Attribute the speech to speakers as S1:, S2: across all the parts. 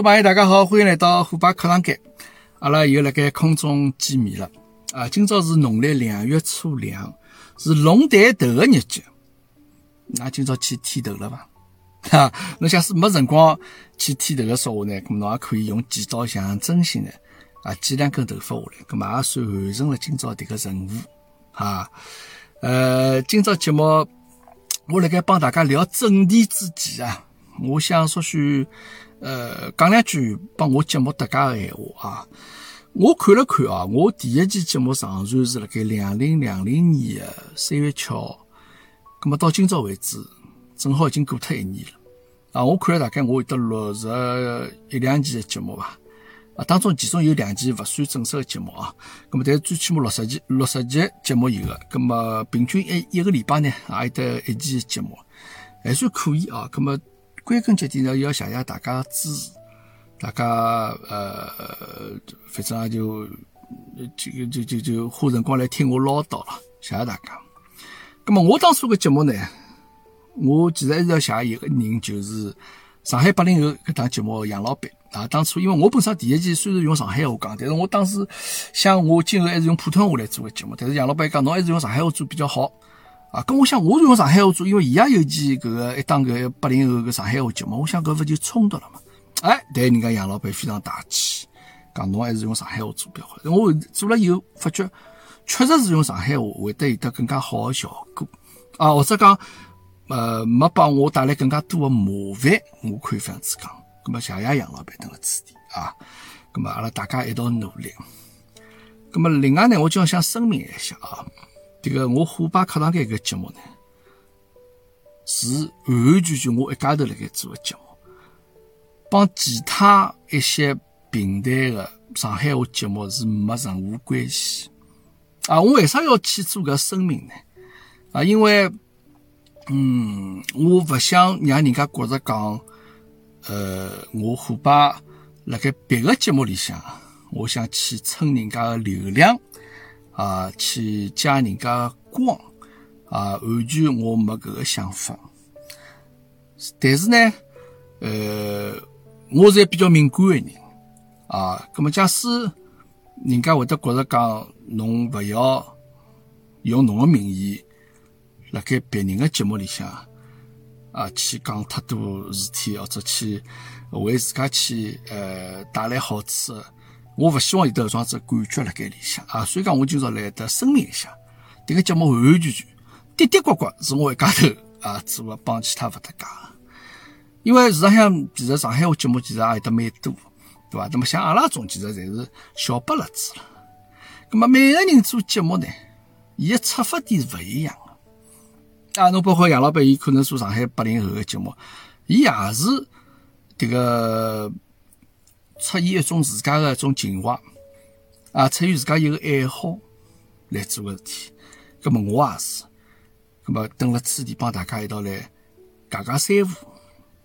S1: 众朋友，大家好，欢迎来到虎爸课堂间。阿拉又辣盖空中见面了。啊，今朝是农历两月初两，是龙抬头的日节。那今朝去剃头了伐？哈，侬假使没辰光去剃头个说话呢，咁侬也可以用剪刀象征性的啊剪两根头发下来，咁么也算完成了今朝迭个任务。啊，呃，今朝节目我辣盖帮大家聊正题之前啊，我想说许呃讲两句帮我节目搭界个闲话啊。我看了看啊，我第一期节目上传是辣盖两零两零年的三月七号，咁么到今朝为止，正好已经过脱一年了。啊，我看了大概我有得六十一两期的节目吧，啊，当中其中有两期勿算正式的节目啊，咁么但是最起码六十期六十集节目有的，咁么平均一一个礼拜呢，也有得一期节目，还算可以啊。咁么归根结底呢，要谢谢大家的支持。大家呃，反正就就就就就花辰光来听我唠叨了，谢谢大家。那么我当初个节目呢，我其实还是要谢一个人，就是上海八零后搿档节目杨老板啊。当初因为我本身第一期虽然用上海话讲，但是我当时想我今后还是用普通话来做个节目，但是杨老板讲侬还是用上海话做比较好啊。跟我想我是用上海话做，因为伊也有期搿个一档搿八零后个上海话节目，我想搿勿就冲突了嘛。哎，但人家杨老板非常大气，讲侬还是用上海话做比较好。我做了以后发觉，确实是用上海话会得有得更加好的效果啊，或者讲，呃，没帮我带来更加多的麻烦，我可以这样子讲。咁么谢谢杨老板等个指点啊，咁么阿拉大家一道努力。咁么另外呢，我就要想声明一下啊，这个我虎爸课堂间搿个节目呢，是完完全全我一家头辣盖做个节目。帮其他一些平台的上海话节目是没任何关系啊！我为啥要去做搿声明呢？啊，因为，嗯，我勿想让人家觉着讲，呃，我虎爸辣盖别个节目里向，我想去蹭人家的流量啊，去加人家光啊，完全我没搿个想法。但是呢，呃。我是比较敏感的人啊，咁么假使人家会得觉着讲侬勿要用侬个名义辣盖别人个节目里向啊去讲太多事体，或者去为自家去呃带来好处，我勿希望有得搿种子感觉辣盖里向啊，所以讲我今朝来得声明一下，迭个节目完完全全的的确确是我一家头啊做个，帮其他勿搭界。因为市场上其实上海话节目其实也有得蛮多，对伐？那么像阿拉种其实侪是小不拉子了。那么每个人做节目呢，伊个出发点是勿一样的。啊，侬包括杨老板，伊可能做上海八零后个节目，伊也是迭个出于一种自家个一种情怀，啊，出于自家一个爱好来做个事体。那么我也是，那么等了此地帮大家一道来讲讲三胡。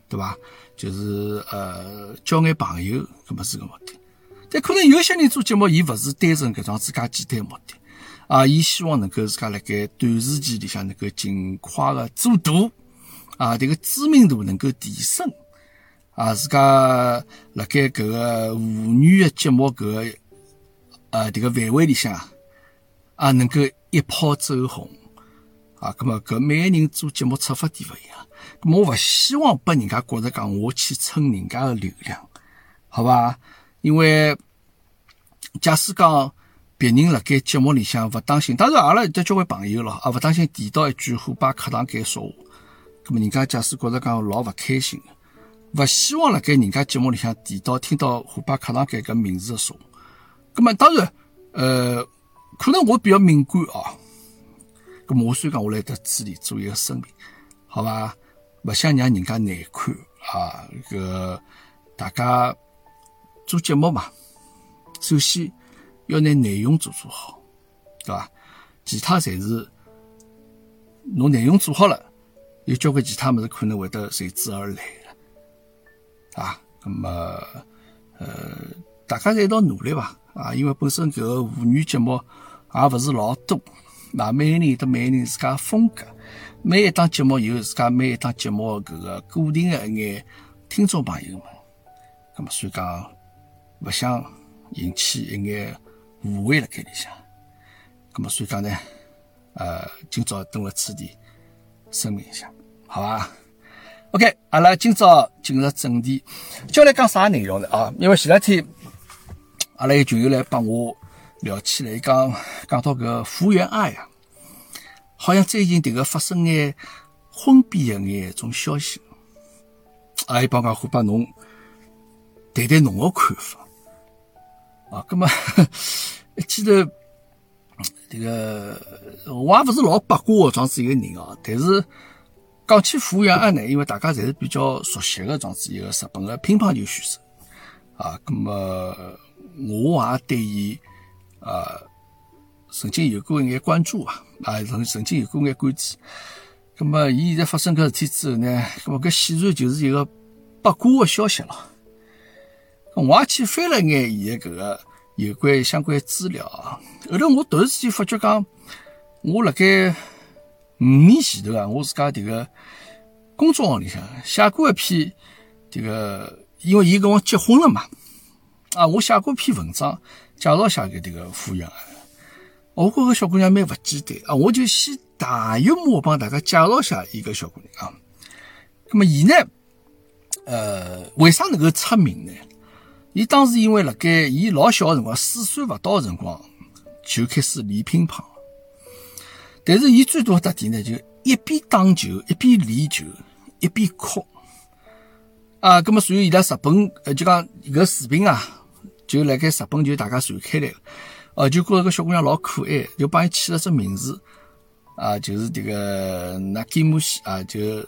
S1: 对伐？就是呃，交眼朋友，搿么是个目的。但可能有些人做节目，伊勿是单纯搿桩自家简单目的啊，伊希望能够自家辣盖短时间里向能够尽快的做大啊，迭个知名度能够提升啊，自家辣盖搿个妇女的节目搿个呃迭个范围里向啊，能够一炮走红啊。搿么搿每个人做节目出发点勿一样。我勿希望拨人家觉着讲我去蹭人家的流量，好伐？因为假使讲别人辣盖节目里向勿当心，当然阿拉有得交关朋友咯，啊，勿当心提到一句虎爸课堂间说话，葛么人家假使觉着讲老勿开心个，勿希望辣盖人家节目里向提到听到虎爸课堂间搿名字个说话，葛么当然，呃，可能我比较敏感哦，葛么我所以讲我来得这里做一个声明，好伐？勿想让人家难看啊，搿大家做节目嘛，首先。要拿内容做做好，对伐？其他侪是侬内容做好了，有交关其他物事可能会得随之而来，啊。那么，呃，大家一道努力伐？啊，因为本身搿个妇女节目也勿是老多，那每个人有每个人自家风格，每一档节目有自家每一档节目搿个固定的一眼听众朋友们，那么所以讲，勿想引起一眼。误会了盖里向，那么所以讲呢，呃，今朝等了此地声明一下，好吧？OK，阿拉今朝进入正题，接下来讲啥内容呢？啊，因为前两天阿拉有群友来帮我聊起来，讲讲到个福原爱啊，好像最近迭个发生眼婚变的眼种消息，啊，伊帮讲会帮侬谈谈侬个看法。啊，葛么 一记头，这个我也勿是老八卦的这样子一个人哦。但是讲起傅园爱呢，因为大家侪是比较熟悉的这样子一个日本的乒乓球选手啊。葛么我也对伊啊曾经有过一眼关注啊，啊曾曾经有过眼关注。葛么伊现在发生搿事体之后呢，葛么搿显然就是一个八卦的消息了。我也去翻了眼伊的搿个有关相关资料啊，后头我突然之间发觉讲，我辣盖五年前头啊，我自家迭个公众号里向写过一篇迭个，因为伊跟我结婚了嘛，啊，我写过一篇文章介绍下搿迭个抚养，我觉个小姑娘蛮勿简单啊，我就先大约摸帮大家介绍下伊个小姑娘啊，那么伊呢，呃，为啥能够出名呢？伊当时因为辣盖伊老小个辰光，四岁勿到个辰光就开始练乒乓，但是伊最大的特点呢，就一边打球一边练球一边哭啊。咁么，所以伊拉日本呃，就讲搿视频啊，就辣盖日本就大家传开来了，哦，就觉着搿小姑娘老可爱，就帮伊起了只名字啊，就是迭个那吉姆西啊，就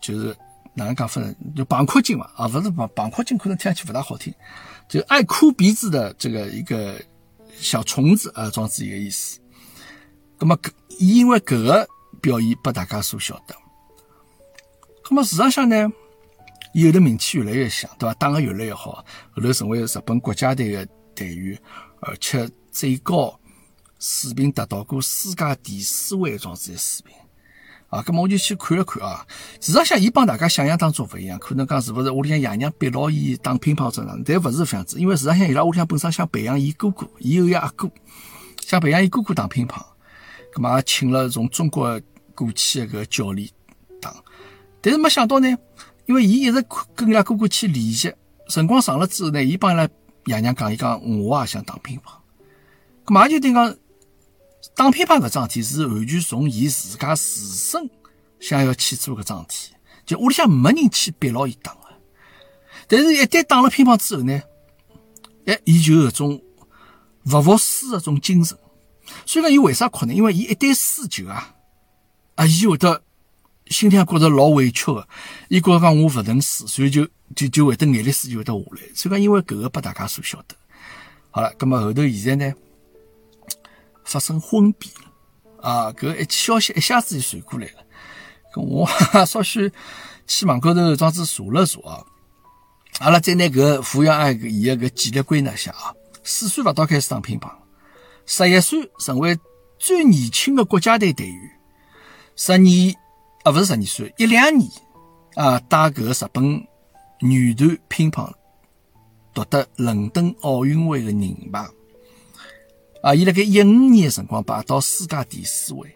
S1: 就是。哪能讲法呢？就绑阔金嘛，啊，勿是绑绑阔金，可能听上去不大好听，就爱哭鼻子的这个一个小虫子啊，这样子一个意思。那么，因为搿个表演被大家所晓得，那么事实上呢，有的名气越来越响，对吧？打得越来越好，后头成为日本国家队的队员，而且最高水平达到过世界第四位，这样子的水平。啊，咁么我就去看了看啊。事实上，伊帮大家想象当中勿一样，可能讲是勿是屋里向爷娘逼牢伊打乒乓球呢？但勿是这样子，因为事实上伊拉屋里向本身想培养伊哥哥，伊有一阿哥，想培养伊哥哥打乒乓，咁么请了从中国过去个教练打。但是没想到呢，因为伊一直跟伊拉哥哥去练习，辰光长了之后呢，伊帮伊拉爷娘讲，伊讲我也想打乒乓，咁么就等于讲。打乒乓搿桩事体是完全从伊自家自身想要去做搿桩事体，就屋里向没人去逼牢伊打个。但是，一旦打了乒乓之后呢，哎，伊就有种勿服输的种精神。所以讲，伊为啥哭呢？因为伊一旦输球啊，啊，伊会得心里向觉着老委屈个，伊觉着讲我勿能输，所以就就就会得眼泪水就会得下来。所以讲，因为搿个拨大家所晓得。好了，葛么后头现在呢？发生婚变了啊！搿一消息一下子就传过来了，搿我 稍许去网高头装子查了查啊。阿拉再拿搿抚养爱伊个搿简历归纳下啊。四岁勿到开始打乒乓，十一岁成为最年轻的国家队队员，十二啊勿是十二岁，一两年啊带搿个日本女团乒乓夺得伦敦奥运会的银牌。啊，伊辣盖一五年的辰光排到世界第四位，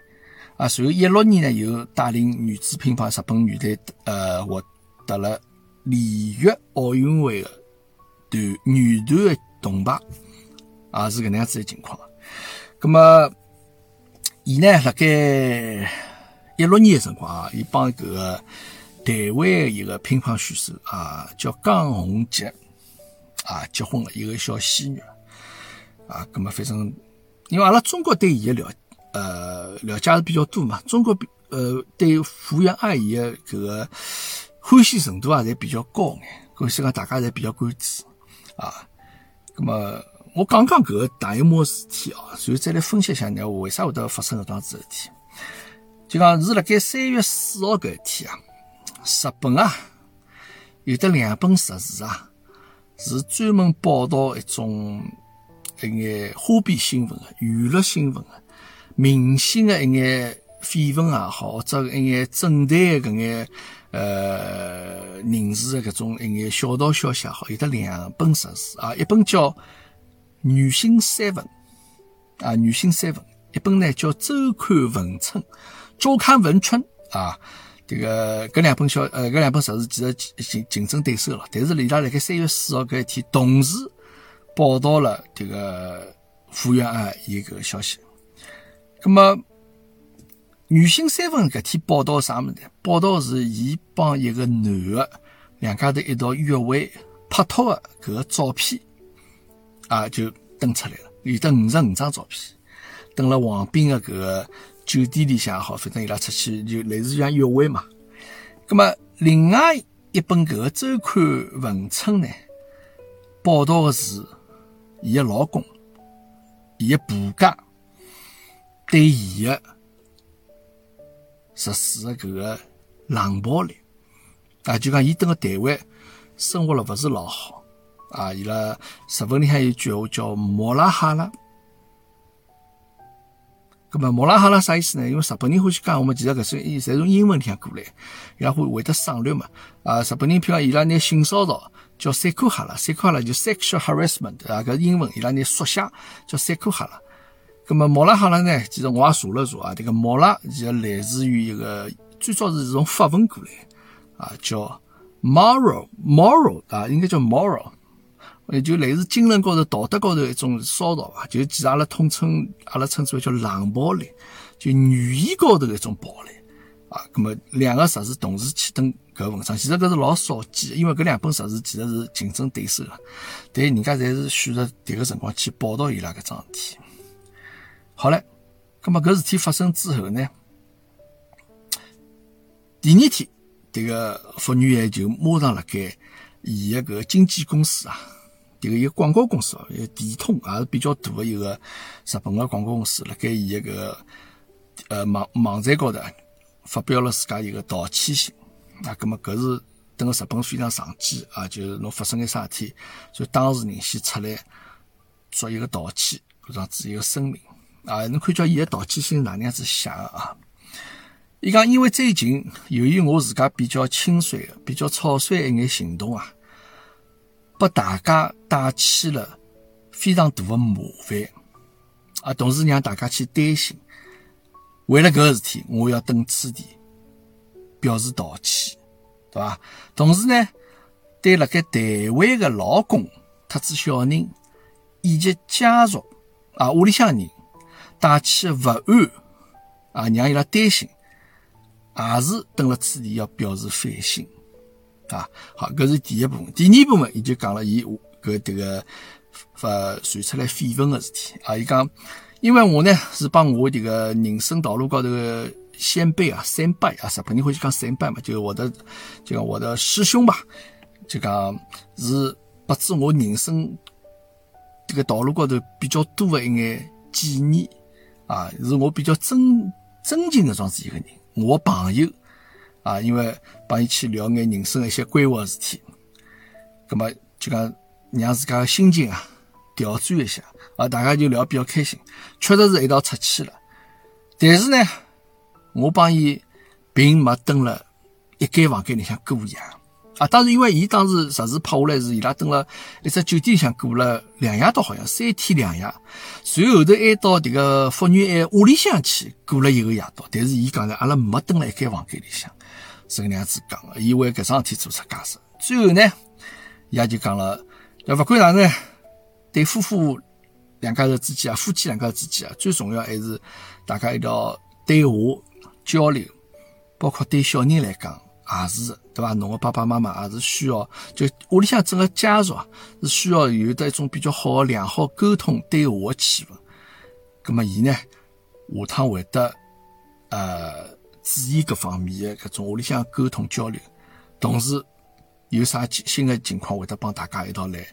S1: 啊，随后一六年呢又带领女子乒乓日本女队呃获得了里约奥运会的团女团的铜牌，啊是搿能样子的情况。葛么，伊呢，辣盖一六年的辰光啊，伊帮搿个台湾的一个乒乓选手啊，叫江宏杰啊，结婚了，一个小鲜肉啊。葛么，反正因为阿拉中国对伊的了呃了解是比较多嘛，中国呃对福原爱伊的搿个欢喜程度啊，侪比较高眼。所以讲大家侪比较关注啊。咁么我讲讲搿个大荧幕事体啊，然后再来分析一下呢，为啥会得发生搿桩子事体？就讲是辣盖三月四号搿一天啊，日本啊有的两本杂志啊，是专门报道一种一眼花边新闻、娱乐新闻、明星的一眼绯闻也好，或者一眼政坛的搿眼。呃，人士的搿种一眼小道消息也好，有得两本杂志啊，一本叫《女性三本》啊，《女性三本》，一本呢叫《周刊文春》，《周刊文春》啊，这个搿两本小呃搿两本杂志其实竞竞争对手了，但是伊拉辣盖三月四号搿一天同时报道了这个福原爱伊搿个消息，葛么？女性三分搿天报道啥物事？报道是伊帮一个男的两家头一道约会拍拖的搿个照片啊，就登出来了。有得五十五张照片，登了王斌的搿个酒店里向也好，反正伊拉出去就类似于像约会嘛。葛么另外一本搿个周刊文春呢，报道的是伊的老公，伊的部家对伊的。实施的搿个冷暴力啊，就讲伊登个台湾生活了勿是老好啊。伊拉日本里向有一句话叫“莫拉哈拉”，葛么莫拉哈拉啥意思呢？因为日本人欢喜讲，我们其实搿些侪从英文里向过来，伊拉会会得省略嘛啊。日本人譬如讲伊拉拿性骚扰叫“塞库哈拉”，塞库哈拉就 “sexual harassment” 啊，搿英文伊拉拿缩写叫“塞库哈拉”。那么莫拉哈拉呢？其实我也查了查啊，这个莫拉其实来自于一个最早是从法文过来啊，叫 moral，moral 啊，应该叫 moral，就类似精神高头、道德高头一种骚扰啊，就其实阿拉统称阿拉称之为叫冷暴力，就语言高头一种暴力啊。那么两个杂志同时去登搿文章，其实搿是老少见，因为搿两本杂志其实是竞争对手啊，但人家侪是选择迭个辰光去报道伊拉搿桩事体。好了，那么搿事体发生之后呢？第二天，这个福原爱就马上辣盖伊个搿经纪公司啊，这个一个广告公司哦，个电通也是比较大的一个日本个广告公司，辣盖伊一个呃网网站高头发表了自家一个道歉信啊。那么搿是等个日本非常常见啊，就是侬发生眼啥事体，就当事人先出来做一个道歉，搿样子一个声明。啊，侬看叫伊个道歉信哪能样子写个啊？伊讲因为最近由于我自家比较轻率、比较草率一眼行动啊，拨大家带起了非常大的麻烦啊，同时让大家去担心。为了搿个事体，我要登此地表示道歉，对伐？同时呢，对辣盖台湾的老公、特子小人以及家属啊，屋里向人。带起不安啊，让伊拉担心，也是登了此地要表示反省啊。好，搿是第一部分。第二部分，伊就讲了伊搿迭个发传出来绯闻个事体啊。伊讲，因为我呢是帮我迭个人生道路高头个先辈啊，三辈啊，日本人欢喜讲三辈嘛，就我的就讲我的师兄吧，就讲是拨助我人生这个道路高头比较多的一眼建议。啊，是我比较尊尊敬的这样子一个人，我朋友啊，因为帮伊去聊眼人生一些规划事体，葛么就讲让自家个心情啊调转一下，啊，大家就聊比较开心，确实是一道出去了。但是呢，我帮伊并没蹲了一间房间里向过夜。啊，当时因为伊当时实时拍下来是伊拉蹲了一只酒店里向过了两夜到，好像三天两夜，随后头还到迭个福原爱屋里向去过了一个夜到。但是伊讲呢，阿拉没蹲了一间房间里向，是搿能样子讲个。伊为搿桩事体做出解释。最后呢，伊也就讲了，那勿管哪能呢，对夫妇两家头之间啊，夫妻两家头之间啊，最重要还是大家一定要对话交流，包括对小人来讲也是，对伐？侬个爸爸妈妈也是需要，就屋里向整个家族啊，是需要有得一种比较好的良好沟通对话的气氛。咁么，伊呢，下趟会得呃注意各方面的搿种屋里向沟通交流，同时有啥新的情况会得帮大家一道来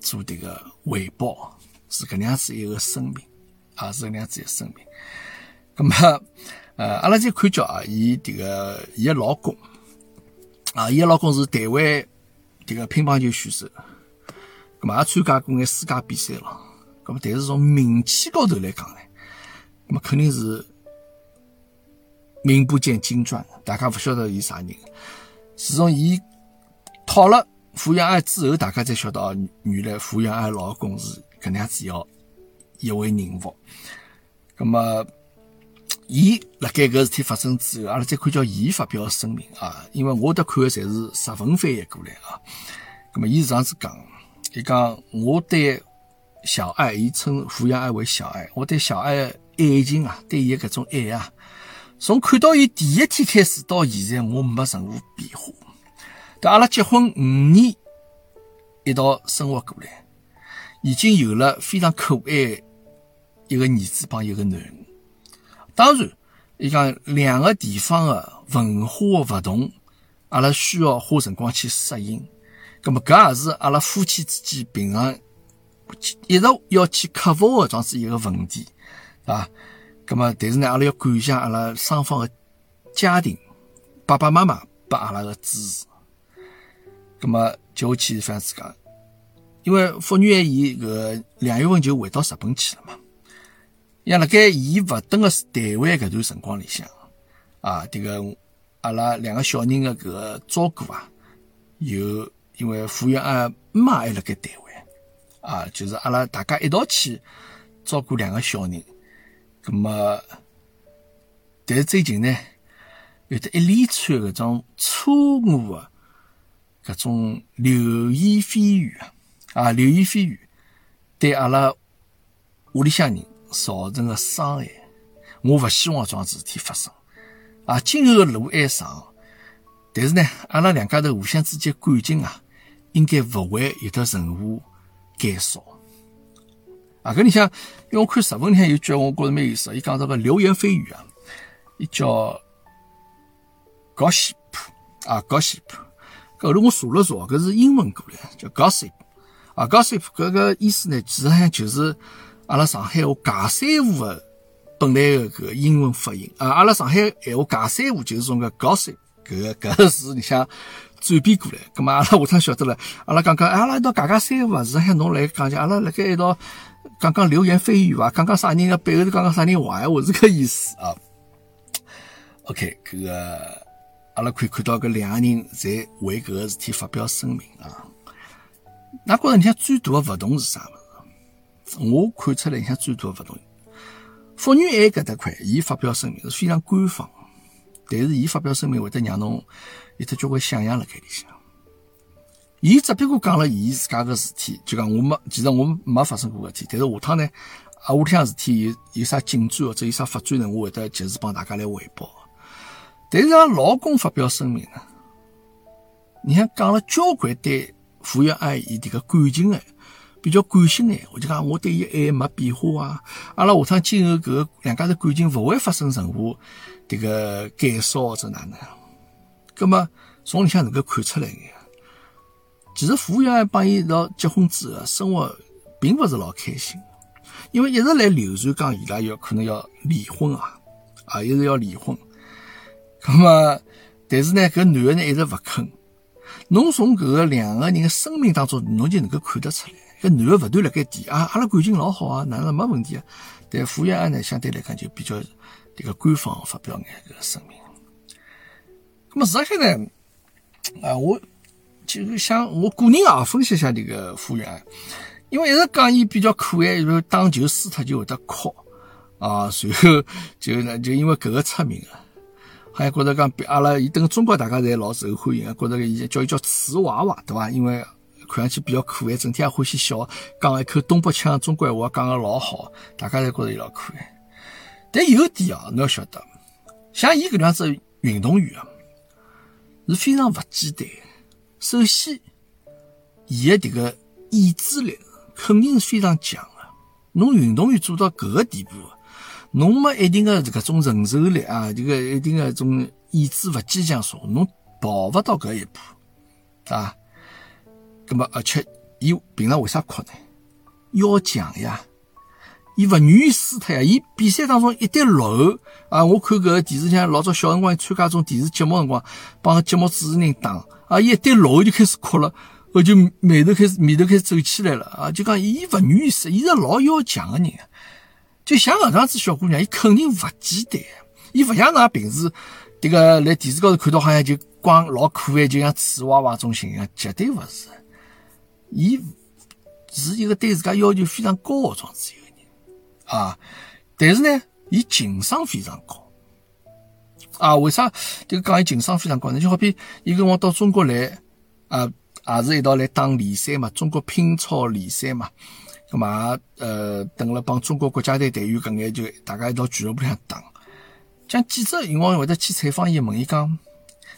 S1: 做迭个汇报，是搿能样子一个声明，啊，是搿能样子一个声明。咁么，呃，阿拉再看叫啊，伊迭个伊个老公啊，伊个老公是台湾迭个乒乓球选手，咁么也参加过眼世界比赛了。咁么，但是从名气高头来讲呢，咁么肯定是名不见经传，大家勿晓得伊啥人。自从伊讨了傅园爱之后，大家才晓得哦，原来傅园爱老公是搿能样子要一位人物。咁么，伊辣盖搿事体发生之后，阿拉再看叫伊发表声明啊，因为我得看的侪是日文翻译过来啊。咁么，伊是这样子讲，伊讲我对。小爱，伊称抚养爱为小爱。我对小爱爱情啊，对伊搿种爱啊，从看到伊第一天开始到现在，我没任何变化。但阿拉结婚五年，一道生活过来，已经有了非常可爱一个儿子帮一个囡恩。当然，伊讲两个地方的文化勿同，阿拉需要花辰光去适应。葛么，搿也是阿拉夫妻之间平常。一直要去克服的，这样子一个问题，啊，那么但是呢，阿拉要感谢阿拉双方的家庭，爸爸妈妈拨阿拉的支持。那么接下去是这样子讲，因为妇女爱伊个两月份就回到日本去了嘛，像辣盖伊勿等个台湾搿段辰光里向，啊，这个阿拉两个小人的搿个照顾啊，有因为福原爱妈还辣盖台湾。啊，就是阿拉大家一道去照顾两个小人，咁么，但是最近呢，有得一连串搿种错误的搿种流言蜚语啊，啊，流言蜚语对阿拉屋里向人造成的伤害，我勿希望桩事体发生啊。今后的路还长，但是呢，阿拉两家头互相之间感情啊，应该勿会有得任何。减少啊！搿里向，因为我看日文里向有句，我觉着蛮有意思。伊讲这个流言蜚语啊，伊叫 gossip 啊，gossip。后头我查了查，搿是英文过来，叫 gossip 啊，gossip。搿个意思呢，其实上就是阿拉上海话“尬三胡”的本来的搿个英文发音啊。阿拉上海闲话“尬三胡”就是从个 gossip 搿个搿个字里向。转变过来，咁么阿拉下趟晓得了。阿拉讲讲，阿拉一道讲讲三胡啊，实际上侬来讲讲，阿拉辣盖一道讲讲流言蜚语伐？讲讲啥人个背后头讲讲啥人坏话，是搿意思啊。OK，搿个阿拉可以看到搿两个人在为搿个事体发表声明啊。那觉着你像最大的勿同是啥物事？我看出来，你像最大的勿同，福原爱搿搭块，伊发表声明是非常官方，但是伊发表声明会得让侬。有得交关想象辣盖里向，伊只不过讲了伊自家个事体，就讲我没，其实我没发生过事体，但是下趟呢，啊，屋里向事体有有啥进展或者有啥发展呢，我会得及时帮大家来汇报。但是让老公发表声明呢，你看讲了交关对傅园爱伊迭个感情的比较感性的，我就讲我对伊爱没变化啊，阿拉下趟今后搿两家头感情勿会发生任何迭个减少或者哪能。葛么从里向能够看出来眼，其实傅园爱帮伊一道结婚之后，生活并不是老开心，因为一直来流传讲伊拉要可能要离婚啊，啊，一直要离婚。那么，但是呢，搿男的呢一直勿肯。侬从搿个两个人的生命当中，侬就能够看得出来，搿男的勿断辣盖提啊，阿拉感情老好啊，哪能没问题啊？但傅园爱呢，相对来讲就比较这个官方发表眼搿个声明。那么实际上呢，啊，我就想我个人啊分析一下这个傅园，因为一直讲伊比较可爱，就打球输脱就会得哭啊，随后就呢就因为搿个出名了，还觉得讲比阿拉伊等中国大家侪老受欢迎，觉得伊叫伊叫瓷娃娃对伐？因为看上去比较可爱，整天也欢喜笑，讲一口东北腔中国话，讲个老好，大家侪觉着伊老可爱。但有一点啊，侬要晓得，像伊搿样子运动员啊，是非常勿简单。首先，伊个迭个意志力肯定是非常强个。侬运动员做到搿个地步，侬没一定个搿种承受力啊，这个一定个种意志勿坚强，说侬跑勿到搿一步啊。葛末而且，伊平常为啥哭呢？要强呀！伊勿愿意输脱呀！伊比赛当中一旦落后啊，我看搿个电视上老早小辰光参加种电视节目辰光，帮节目主持人打啊，伊一旦落后就开始哭了，后就眉头开始眉头开始皱起来了啊！就讲伊勿愿意输，伊是老要强个人！就像搿样子小姑娘，伊肯定勿简单，伊勿像㑚平时迭个辣电视高头看到好像就光老可爱，就像瓷娃娃种形象，绝对勿是。伊是一个对自家要求非常高的状子。啊，但是呢，伊情商非常高啊。为啥这个讲伊情商非常高呢？就好比伊跟我到中国来啊，也是一道来打联赛嘛，中国乒超联赛嘛。咁嘛，呃，等了帮中国国家队队员搿眼就大家一道俱乐部里向打。像记者辰光会得去采访伊，问伊讲：，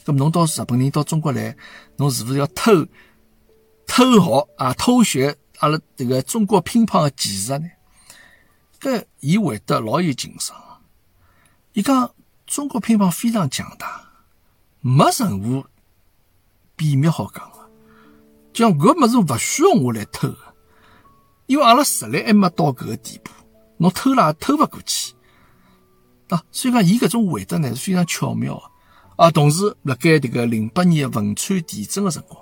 S1: 咁侬到日本人到中国来，侬是勿是要偷偷学啊？偷学阿拉这个中国乒乓个技术呢？搿伊会得老有情商，伊讲中国乒乓非常强大，没任何秘密好讲个，讲搿物事勿需要我来偷个，因为阿拉实力还没到搿个地步，侬偷了也偷勿过去啊。所以讲伊搿种回答呢是非常巧妙个啊。同时，辣盖迭个零八年汶川地震个辰光，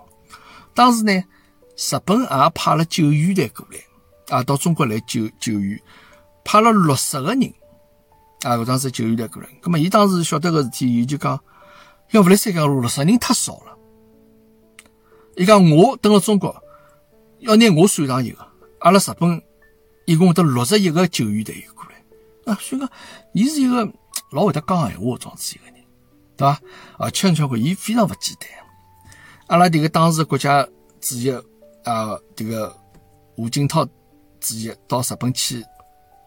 S1: 当时呢，日本也派了救援队过来啊，到中国来救救援。派了六十个人啊，搿当时救援队过来。葛末伊当时晓得个事体，伊就讲，要勿来三讲六十人太少了。伊讲我等了中国，要拿我算上一个，阿拉日本一共得六十一个救援队员过来啊。所以讲，伊是一个老会得讲闲话状子一个人，对伐？而且你看，伊非常勿简单。阿拉迭个当时国家主席啊，迭个胡锦涛主席到日本去。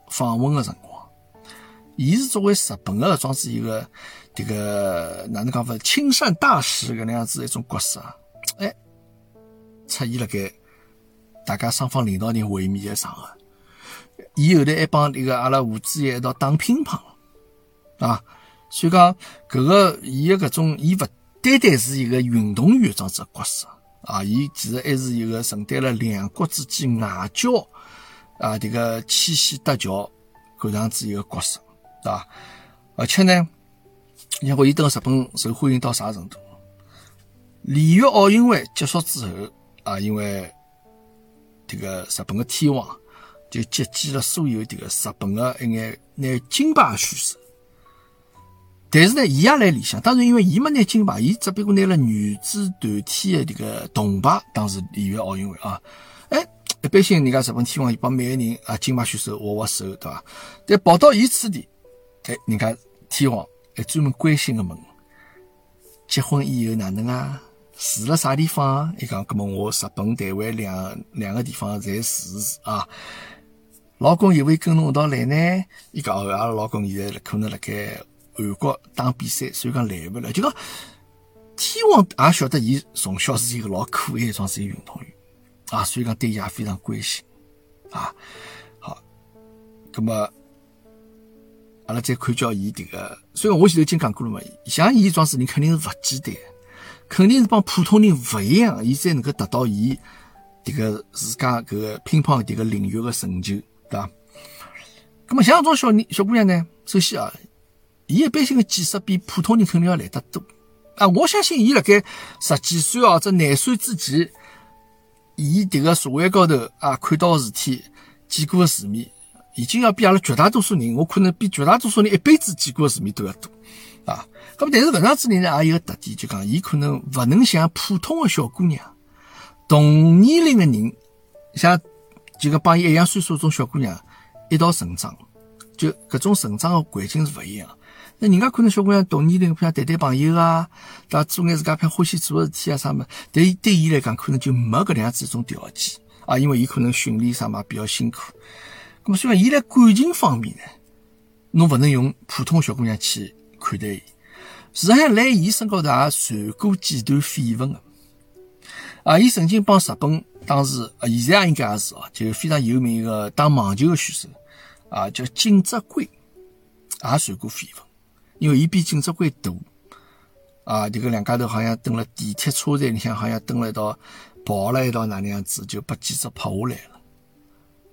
S1: 访问的辰光，伊是作为日本的装置一个这个哪能讲法，亲善大使搿能样子一种角色，哎，出现了该大家双方领导人会面的场合，伊后头还帮这个阿拉胡主席一道打乒乓啊，所以讲搿个伊的搿种，伊勿单单是一个运动员装置角色啊，伊其实还是一个承担了两国之间外交。啊，这个七夕搭桥，搿样子一个角色，对伐？而且呢，你看，伊等日本受欢迎到啥程度？里约奥运会结束之后，啊，因为这个日本的天皇就接见了所有这个日本的一眼拿金牌选手，但是呢，伊也来里向。当然，因为伊没拿金牌，伊只不过拿了女子团体的这个铜牌。当时里约奥运会啊，哎。一般性，人家日本天皇伊帮每个人啊金牌选手握握手，对伐？但跑到伊此地，哎，人家天皇还专门关心个问：结婚以后哪能啊？住了啥地方？伊讲，搿么我日本、台湾两两个地方侪住住啊。老公有会跟侬一道来呢？伊讲，哦，阿拉老公现在可能辣盖韩国打比赛，所以讲来勿了。就讲天皇也晓得伊从小是一个老可爱的是一运动员。啊，所以讲对伊也非常关心啊。好，那么阿拉再看叫伊这个，虽然我前头已经讲过了嘛，像伊桩事人肯定是勿简单，肯定是帮普通人勿一样，伊才能够达到伊这个自家搿个乒乓迭个领域的成就，对伐？那么像这种小人小姑娘呢，首先啊，伊一般性的见识比普通人肯定要来得多啊。我相信伊辣盖十几岁或者廿岁之前。伊迭个社会高头啊，看到个事体，见过个世面，已经要比阿拉绝大多数人，我可能比绝大多数人一辈子见过个世面都要多啊。那么，但是搿样子人呢，也有个特点，就讲伊可能勿能像普通个小姑娘，同年龄个人，像就讲帮伊一样岁数种小姑娘一道成长，就搿种成长个环境是勿一样。那人家可能小姑娘同年龄，譬如谈谈朋友啊，对伐？做眼自家偏欢喜做个事体啊啥么？但对伊来讲，可能就没搿能样子一种条件啊，因为伊可能训练啥嘛比较辛苦。咁么，所以伊辣感情方面呢，侬勿能用普通小姑娘去看待伊。实际上，辣伊身高头也传过几段绯闻个。啊，伊曾经帮日本当时啊，现在也应该也是哦，就非常有名一个打网球个选手啊，叫锦泽圭，也传过绯闻。因为伊比锦泽圭大啊，这个两家头好像蹲了地铁车站里向，好像蹲了一道，跑了一道，哪能样子就被记者拍下来了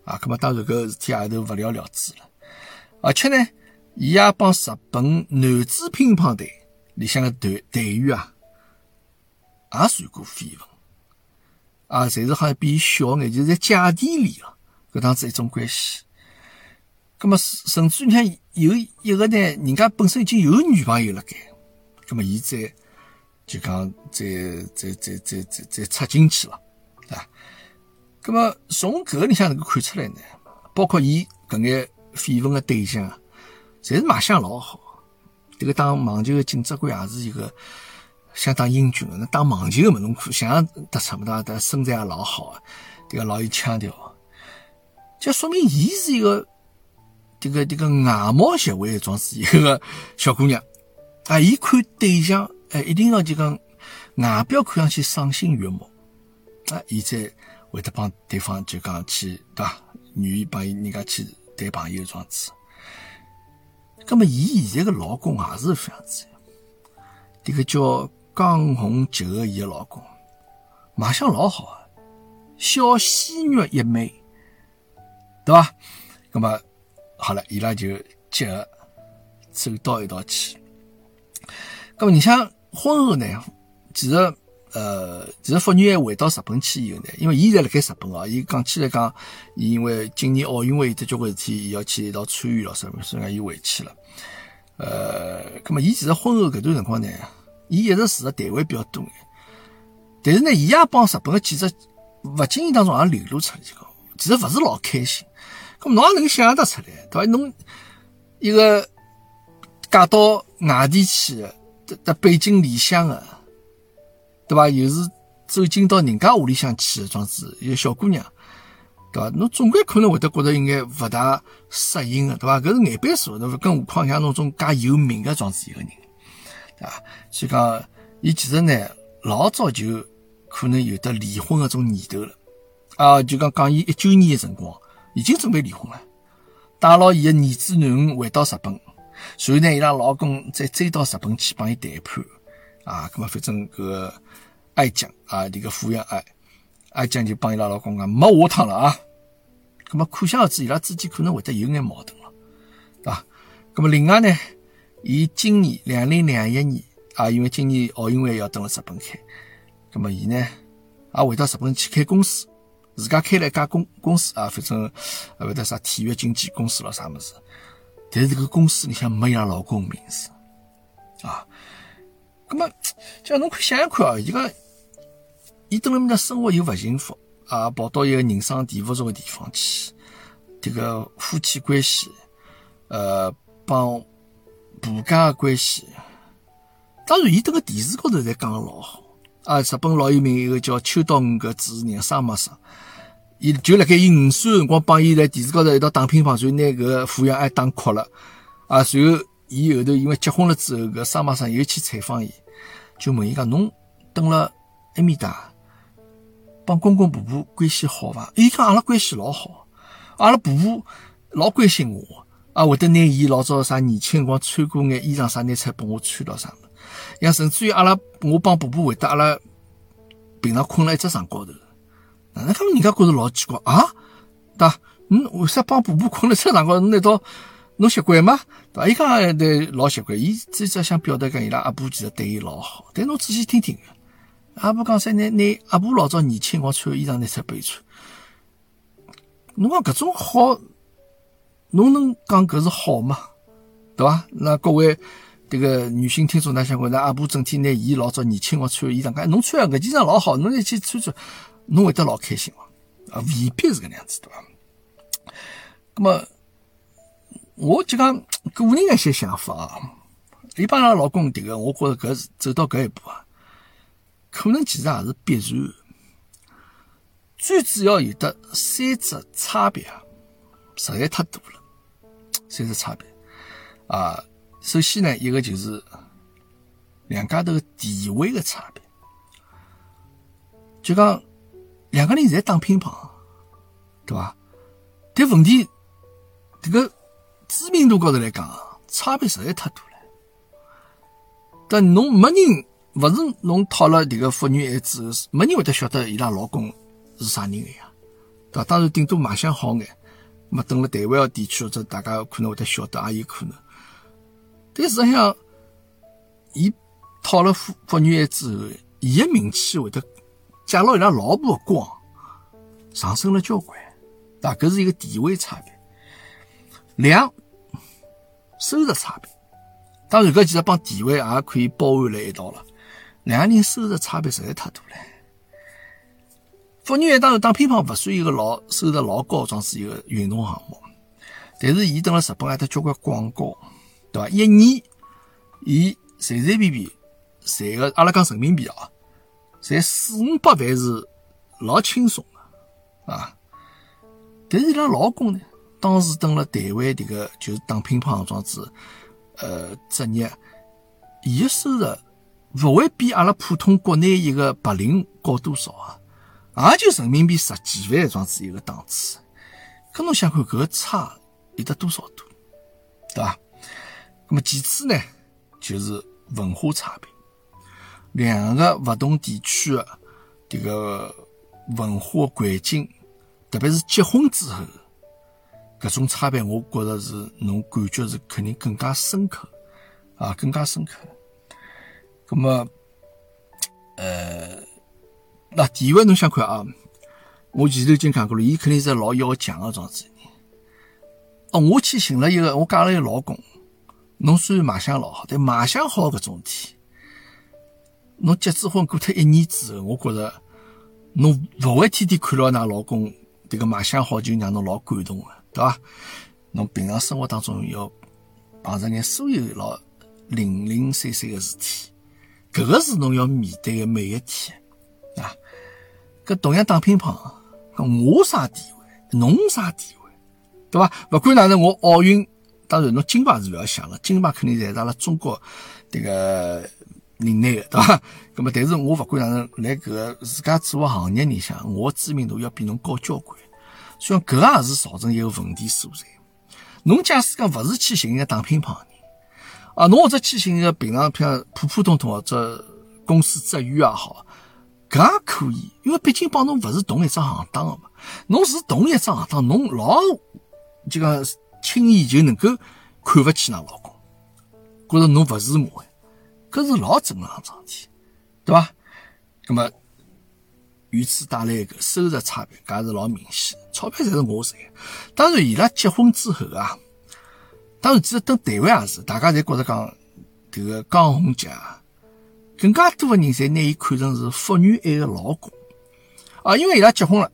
S1: 啊。那么当然搿事体也就勿了了之了。而且呢，伊也帮日本男子乒乓队里向个队队员啊，也传过绯闻啊，侪是好像比伊小眼，就是在姐弟里了，搿当子一种关系。那么甚至你看有一个呢，人家本身已经有女朋友了该，那么伊再就讲再再再再再插进去了，对吧？那么从搿个里向能够看出来呢，包括伊搿眼绯闻的对象，侪是卖相老好。这个打网球的锦泽圭也是一个相当英俊的，那打网球的嘛，侬可想象得出嘛？他身材也老好，这个老有腔调，就说明伊是一个。这个这个外貌协会装是一个小姑娘啊，伊看对象哎，一定要就讲外表看上去赏心悦目啊，伊才会得帮对方就讲去对吧？愿意帮伊人家去谈朋友装子。那么伊现在个老公也是这样子，这个叫江红杰的伊个老公，卖相老好啊，小鲜肉一枚，对吧？那么。好了，伊拉就结合走到一道去。咁么，你像婚后呢？其实，呃，其实福原爱回到日本去以后呢，因为伊现在辣盖日本哦，伊讲起来讲，伊因为今年奥运会有得交关事体，伊要去一道参与了，所以所以伊回去了。呃，咁么，伊其实婚后搿段辰光呢，伊一直住的台湾比较多眼，但是呢，伊也帮日本个记者勿经意当中也流露出来，就讲其实勿是老开心。侬也能想得出来，对伐？侬一个嫁到外地去的，在背井离乡的，对伐？又是走进到人家屋里向去的，装子一个小姑娘，对伐？侬总归可能会得觉得应该勿大适应的，对伐？搿是眼倍数，对伐？更何况像侬种介有名的装子一个人，对伐？所以讲，伊其实呢，老早就可能有得离婚的种念头了，啊，就讲讲伊一九年的辰光。已经准备离婚了，带牢伊的儿子囡恩回到日本，所以呢，伊拉老公再追到日本去帮伊谈判啊。咁么，反正搿个爱江啊，这个抚养爱爱江就帮伊拉老公讲没下趟了啊。咁么，可想而知，伊拉之间可能会得有眼矛盾了，对伐？咁么，另外呢，伊今年两零两一年啊，因为今年奥运会要等了日本开，咁么伊呢也回到日本去开公司。自家开了一家公公司啊，反正呃，会得啥体育经纪公司咯，啥么子？但是这个公司里向没伊拉老公名字啊。那么，叫侬看想想看啊，伊个伊等了面的生活又勿幸福啊，跑到一个人生地不熟的地方去，这个夫妻关系，呃，帮婆家的关系，当然，伊这个电视高头侪讲的老好。啊，日本老有名一个叫秋刀鱼个主持人桑马桑，伊就辣盖伊五岁辰光帮伊在电视高头一道打乒乓就，拿搿抚养爱打哭了。啊，随后伊后头因为结婚了之后，搿桑马桑又去采访伊，就问伊讲：侬等了埃面搭，帮公公婆婆关系好伐？伊讲阿拉关系老好，阿拉婆婆老关心我，啊，会得拿伊老早啥年轻辰光穿过眼衣裳啥，拿出来拨我穿到啥。像甚至于阿拉，我帮婆婆回答阿拉平常困了一只床高头，哪能他们人家觉着老奇怪啊？对伐？嗯，为啥帮婆婆困了一只床高头？难道侬习惯吗？对伐？伊讲对老习惯，伊只只想表达讲伊拉阿婆其实对伊老好。但侬仔细听听，阿婆讲啥？拿拿阿婆老早年轻辰光穿个衣裳拿出来拨伊穿，侬讲搿种好，侬能讲搿是好吗？对伐？那各位。这个女性听众哪想过？那阿婆整天拿伊老早年轻光穿衣裳，讲侬穿搿件裳老好，侬一去穿穿，侬会得老开心伐？啊，未必是搿能样子，对伐？那么，我就讲个人一些想法啊，一帮伊拉老公迭个，我觉着搿是走到搿一步啊，可能其实也是必然。最主要有的三只差别啊，实在太大了。三只差别啊，首先呢，一个就是两家头地位的差别，就讲两个人侪打乒乓，对伐？但问题这个知名度高头来讲，差别实在太大了。但侬没人，勿是侬讨了迭个福原爱之后，没人会得晓得伊拉老公是啥人个呀，对伐？当然顶多卖相好眼，么等了台湾个地区或者大家可能会得晓得也有可能。但实际上，伊讨了福福原爱之后，伊个名气会得借了伊拉老婆个光上升了交关，对伐？搿是一个地位差别。两，收入差别。当然，搿其实帮地位也可以包含辣一道了。两个人收入差别实在太大了。福原爱当然打乒乓勿算一个老收入老高桩子一个运动项目，但是伊等了日本还得交关广告，对伐？一年伊随随便便赚个，阿拉讲人民币啊，赚四五百万是老轻松的啊。但是伊拉老公呢，当时等辣台湾迭个就是打乒乓桩子，呃，职业，伊个收入勿会比阿拉普通国内一个白领高多少啊？也就人民币十几万这样子一个档次，搿侬想看搿个差有得多少多，对伐？那么其次呢，就是文化差别，两个勿同地区的这个文化环境，特别是结婚之后，搿种差别，我觉着是侬感觉是肯定更加深刻啊，更加深刻。那么，呃。那第一位侬想看啊？我前头已经讲过了，伊肯定是老要强个桩子。哦，我去寻了一个，我嫁了一个老公。侬虽然卖相老好，但卖相好搿种事体，侬结子婚过脱一年之后，我觉着侬勿会天天看牢㑚老公迭个卖相好，就让侬老感动个，对伐？侬平常生活当中要碰着眼所有老零零碎碎个事体，搿个是侬要面对个每一天。啊，搿同样打乒乓，我啥地位，侬啥地位，对伐？勿管哪能，我奥运当然侬金牌是勿要想了，金牌肯定侪是阿拉中国迭个人拿个，对伐？葛么，但是我勿管哪能，来搿个自家做个行业里向，我知名度要比侬高交关，所以搿也是造成一个问题所在。侬假使讲勿是去寻一个打乒乓人，啊，侬或者去寻一个平常像普普通通或者公司职员也好。搿也可以，因为毕竟帮侬勿是同一只行当个嘛。侬是同一只行当，侬老就讲轻易就能够看勿起㑚老公，觉着侬勿是我，搿是老正常桩事体，对伐？那么，与此带来一个收入差别，搿也是老明显，钞票侪是我赚。当然，伊拉结婚之后啊，当然其实等台湾也是，大家侪觉着讲迭个江宏杰啊。更加多的人侪拿伊看成是福原爱的老公啊，因为伊拉结婚了，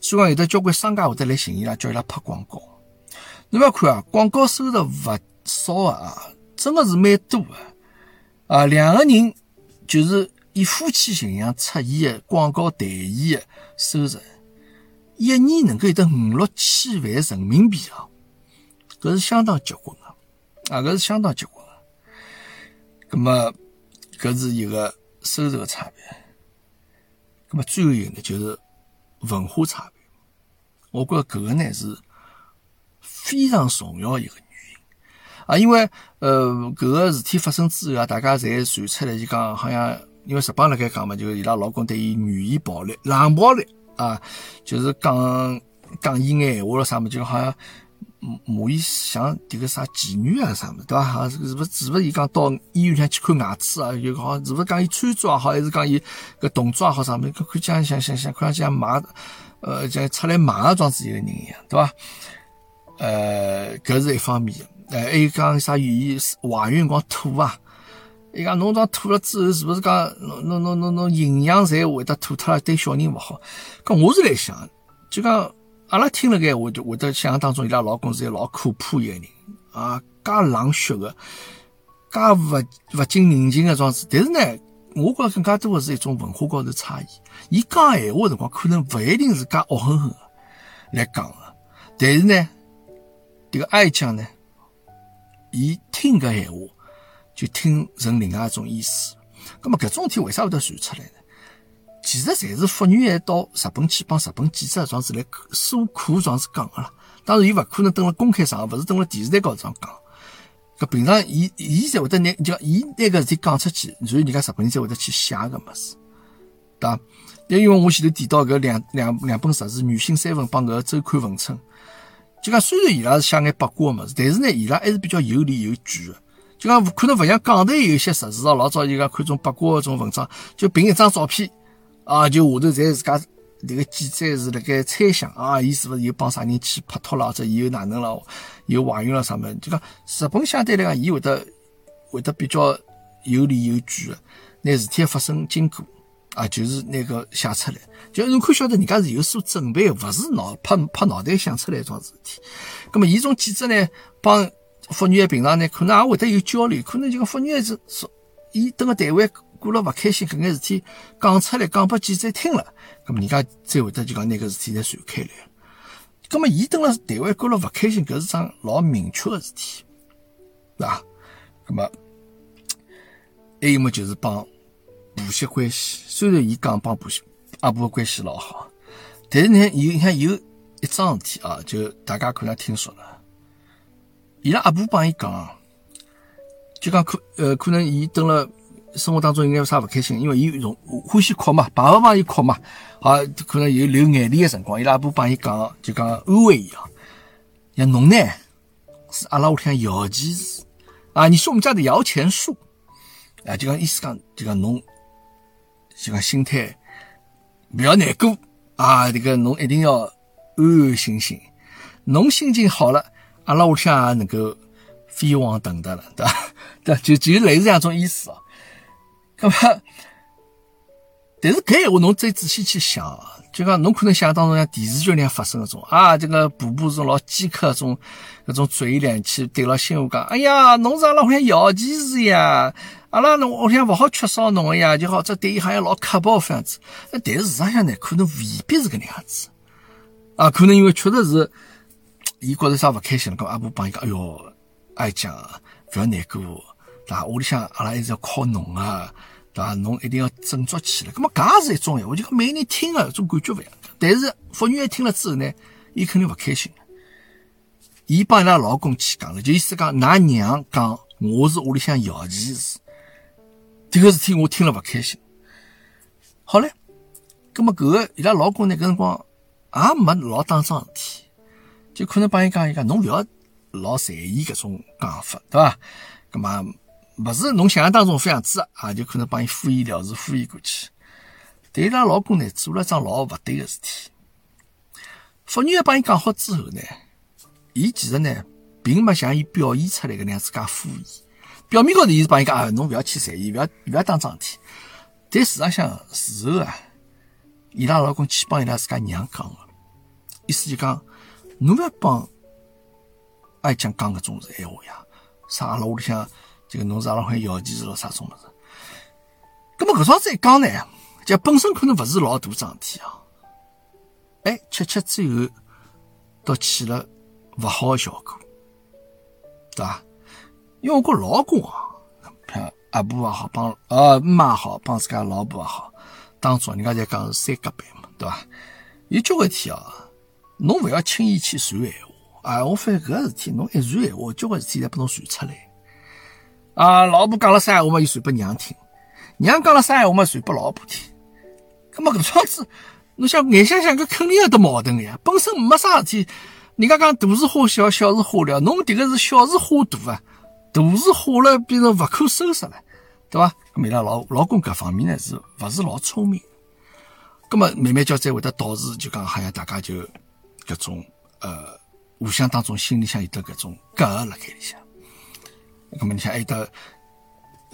S1: 所以讲有的交关商家会得来寻伊拉，叫伊拉拍广告。侬要看啊，广告收入勿少啊，真的是蛮多的啊。两个人就是以夫妻形象出演的广告代言的收入，一年能够有得五六千万人民币啊，搿是相当结棍的啊，搿是相当结棍的。咁么？搿是一个收入的差别，那么最后一个呢，就是文化差别。我觉着搿个呢是非常重要一个原因啊，因为呃，搿个事体发生之后啊，大家侪传出来就讲，好像因为日本辣盖讲嘛，就是伊拉老公对伊语言暴力、冷暴力啊，就是讲讲伊眼闲话了啥么，就好像。骂伊像迭个啥妓女啊啥么，对伐？好是勿是是勿是伊讲到医院里去看牙齿啊？就好是勿是讲伊穿着也好，还是讲伊搿动作也好啥么？看看像像像像，看像卖呃像出来卖个装子一个人一样，对伐？呃，搿是一方面。呃，还有讲啥？伊怀孕光吐啊？伊讲侬装吐了之后，是勿是讲侬侬侬侬侬营养侪会得吐脱了，对小人勿好？搿我是来想，就讲。阿拉听了该，我就会得想象当中，伊拉老公是一个老可怕一个人啊，介冷血个，介勿勿近人情个桩子。但是呢，我觉着更加多个是一种文化高头差异。伊讲闲话个辰光，可能勿一定是介恶狠狠个来讲个，但是呢，迭个爱讲呢，伊听搿闲话就听成另外一种意思。葛末搿种事体为啥会得传出来呢？其实侪是福原爱到日本去帮日本记者桩子来诉苦桩子讲个啦。当然，伊勿可能登了公开场合，勿是登了电视台高头上讲。搿平常，伊伊才会得拿，就伊拿搿事体讲出去，然后人家日本人才会得去写搿物事，对伐？因为我前头提到搿两两两本杂志《女性三分》帮搿周刊《文春》，就讲虽然伊拉是写眼八卦个物事，但是呢，伊拉还是比较有理有据个。就讲可能勿像港台有些杂志哦，老早就讲看种八卦搿种文章，就凭一张照片啊，就下头侪自家。迭个记者是辣盖猜想啊，伊是勿是又帮啥人去拍拖了，或者伊又哪能了，又怀孕了啥物事？就讲日本相对来讲，伊会得会得比较有理有据个，拿事体发生经过啊，就是那个写出来，就侬可晓得人家是有所准备的，勿是脑拍拍脑袋想出来一桩事体。咁么，伊种记者呢，帮妇女平常呢，可能也会得有交流，可能就讲妇女是说，伊等个单位。过了勿开心，搿眼事体讲出来，讲拨记者听了，咁么人家再会得就讲拿搿事体再传开来。咁么伊等了台湾过了勿开心，搿是桩老明确个事体，是伐？咁么还有么就是帮婆媳关系，虽然伊讲帮婆媳阿婆关系老好，但是呢，有你看有一桩事体啊，就大家可能听说了，伊拉阿婆帮伊讲，就讲可呃可能伊等了。生活当中应该有啥勿开心？因为伊容欢喜哭嘛，爸爸帮伊哭嘛，啊可能有流眼泪的辰光，伊拉不帮伊讲，就讲安慰伊啊。像侬呢，是阿拉屋里向摇钱树啊，你是我们家的摇钱树啊，就讲意思讲，就讲侬就讲心态不要难过啊，这个侬一定要安安心心，侬心情好了，阿拉屋里向也能够飞黄腾达了，对吧？对，就就类似这样种意思啊。那么，但是搿闲话侬再仔细去想，就讲侬可能想当中像电视剧里向发生搿种啊，这个婆婆是老饥渴种搿种嘴脸去对牢媳妇讲，哎呀，侬是阿拉屋里要钱是呀，阿拉侬屋里向勿好缺少侬个呀，就好这对伊好像老刻薄这样子。但是事实上呢，可能未必是搿能样子啊，可能因为确实是，伊觉着啥勿开心了，跟阿婆帮伊讲，哎哟，爱讲，勿要难过。对伐？屋里向阿拉还是要靠侬啊，对伐？侬一定要振作起来。咁么，搿也是一种闲话，就讲每个人听个种感觉勿一样。但是福原爱听了之后呢，伊肯定勿开心。伊帮伊拉老公去讲了，就意思讲，㑚娘讲我是屋里向摇钱树，这个事体我听了勿开心。好嘞，咁么搿个伊拉老公呢，搿辰光也没老当桩事体，就可能帮伊讲，伊讲侬勿要老在意搿种讲法，对伐？咁么。勿是侬想象当中副样子啊，就可能帮伊敷衍了事，敷衍过去。但伊拉老公呢，做了桩老勿对个事体。妇女帮伊讲好之后呢，伊其实呢，并没像伊表现出来个那样子介敷衍。表面高头伊是帮伊讲啊，侬勿要去在意，勿要勿要当桩事体。但事实上事后啊，伊拉老公去帮伊拉自家娘讲个，意思就讲，侬勿要帮爱讲讲搿种闲话呀，啥阿拉屋里向。这个侬是阿拉会要钱是咯啥种物事？咁么搿桩子一讲呢，就本身可能勿是老大桩事体啊。哎，吃吃之后，倒起了勿好的效果，对伐？因为我觉老公啊，阿婆也好，帮呃妈也好，帮自家老婆也好，当中人家在讲是三隔板嘛，对伐？有交关事体啊，侬勿要轻易去传闲话啊！我发现搿个事体，侬一传闲话，交关事体侪拨侬传出来。啊，老婆讲了啥话嘛，又传拨娘听；娘讲了啥话嘛，传拨老婆听。那么搿桩子，侬想眼想想，搿肯定要得矛盾个呀。本身没啥事体，人家讲大事化小，小事化了，侬迭个是小事化大啊，大事化了变成勿可收拾了，对伐？咁伊拉老老公搿方面呢，是勿是老聪明？咁么慢慢叫再会得导致，就讲好像大家就搿种呃，互相当中心里向有得搿种隔阂辣盖里向。那么你像还有得，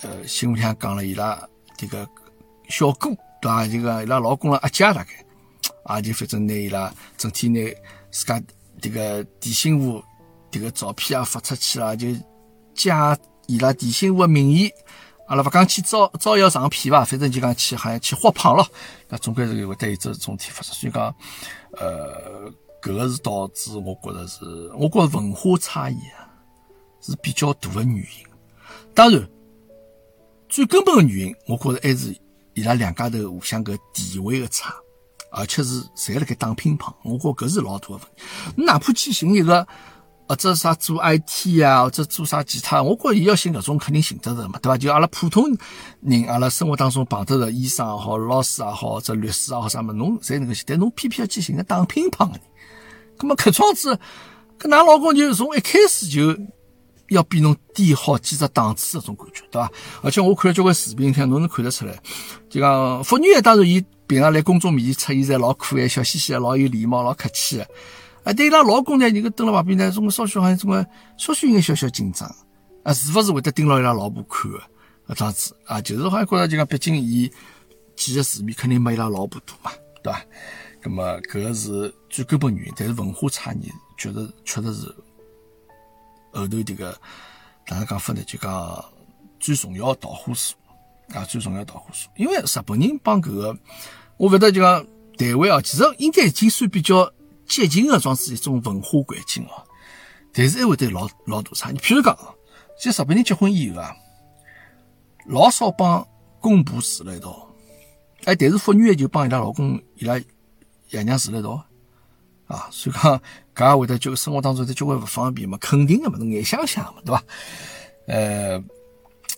S1: 呃，新闻里向讲了伊拉这个小姑，对伐？这个伊拉老公的阿姐大概，啊，就反正拿伊拉整天拿自家这个弟媳妇迭个照片啊发出去了，就借伊拉弟媳妇的名义，阿拉勿讲去招招摇撞骗伐，反正就讲去好像去豁胖咯，那总归是会得有这种体发生。所以讲，呃，搿个是导致我觉着是，我觉着文化差异啊是比较大的原因。当然，最根本的原因，我觉着还是伊拉两家头互相搿地位的差，而且是侪辣盖打乒乓。我觉搿是老大的问题。你哪怕去寻一个。或者啥做 IT 啊，或者做啥其他，我觉伊要寻搿种肯定寻得着嘛，对伐？就阿拉普通人，阿拉生活当中碰得着医生也好，老师也好，或者律师也好，啥么，侬侪能够寻，但侬偏偏要去寻个打乒乓的人，葛么搿桩子，搿㑚老公就从一开始就要比侬低好几只档次，搿种感觉，对伐？而且我看了交关视频，看侬能看得出来，就讲福女也当然伊平常来公众面前出现在老可爱、笑嘻嘻的，老有礼貌、老客气的。啊，对伊拉老公呢，你个蹲辣旁边呢，总归稍许好像总归稍许有眼小小紧张啊，是勿是会得盯牢伊拉老婆看个搿桩子啊？就是好像觉着就讲，毕竟伊见个世面肯定没伊拉老婆多嘛，对伐？咁么搿个是最根本原因，但是文化差异确实确实是后头迭个哪能讲法呢？就讲最重要导火索啊，最重要导火索，因为日本人帮搿个，我勿晓得就讲台湾啊，其实应该已经算比较。接近的装是一种文化环境哦，但是还会得老老大差。你譬如讲，即日本人结婚以后啊，老少帮公婆住了一道，哎，但是妇女就帮伊拉老公、伊拉爷娘住了一道啊，所以讲搿也会得就生活当中得交关勿方便嘛，肯定的嘛，侬眼想想嘛，对伐？呃。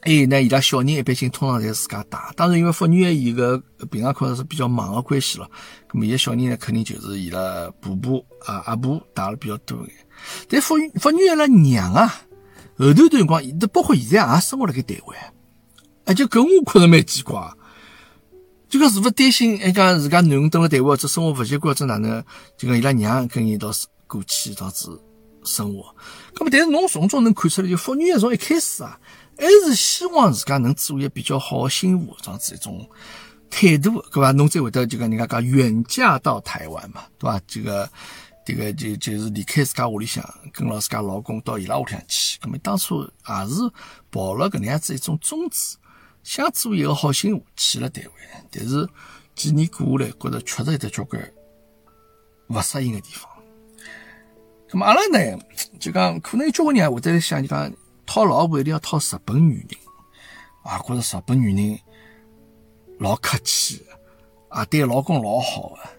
S1: 哎，那伊拉小人一般性通常侪自家带，当然因为妇女伊个平常可能是比较忙个关系了，咁么伊个小人呢肯定就是伊拉婆婆啊阿婆带了比较多眼。但福福女伊拉娘啊，后头段辰光，都包括现在也生活辣盖台湾，而且搿我觉着蛮奇怪，就讲是勿担心，哎讲自家囡恩蹲辣台湾或者生活勿习惯或者哪能，就讲伊拉娘跟伊一道过去导致生活。咁么但是侬从中能看出来，就妇女从一开始啊。还是希望自家能做一个比较好的新妇，这样子一种态度，对吧？侬再会得就讲人家讲远嫁到台湾嘛，对吧？这个这个就就是离开自家屋里向，跟牢自家老公到伊拉屋里向去。那么当初也是抱了搿能样子一种宗旨，想做一个好新妇去了台湾。但是几年过下来，觉着确实有得交关勿适应的地方。那么阿拉呢，就讲可能有交关人会得想就讲。讨老婆一定要讨日本女人，啊，觉着日本女人老客气，啊，对老公老好的，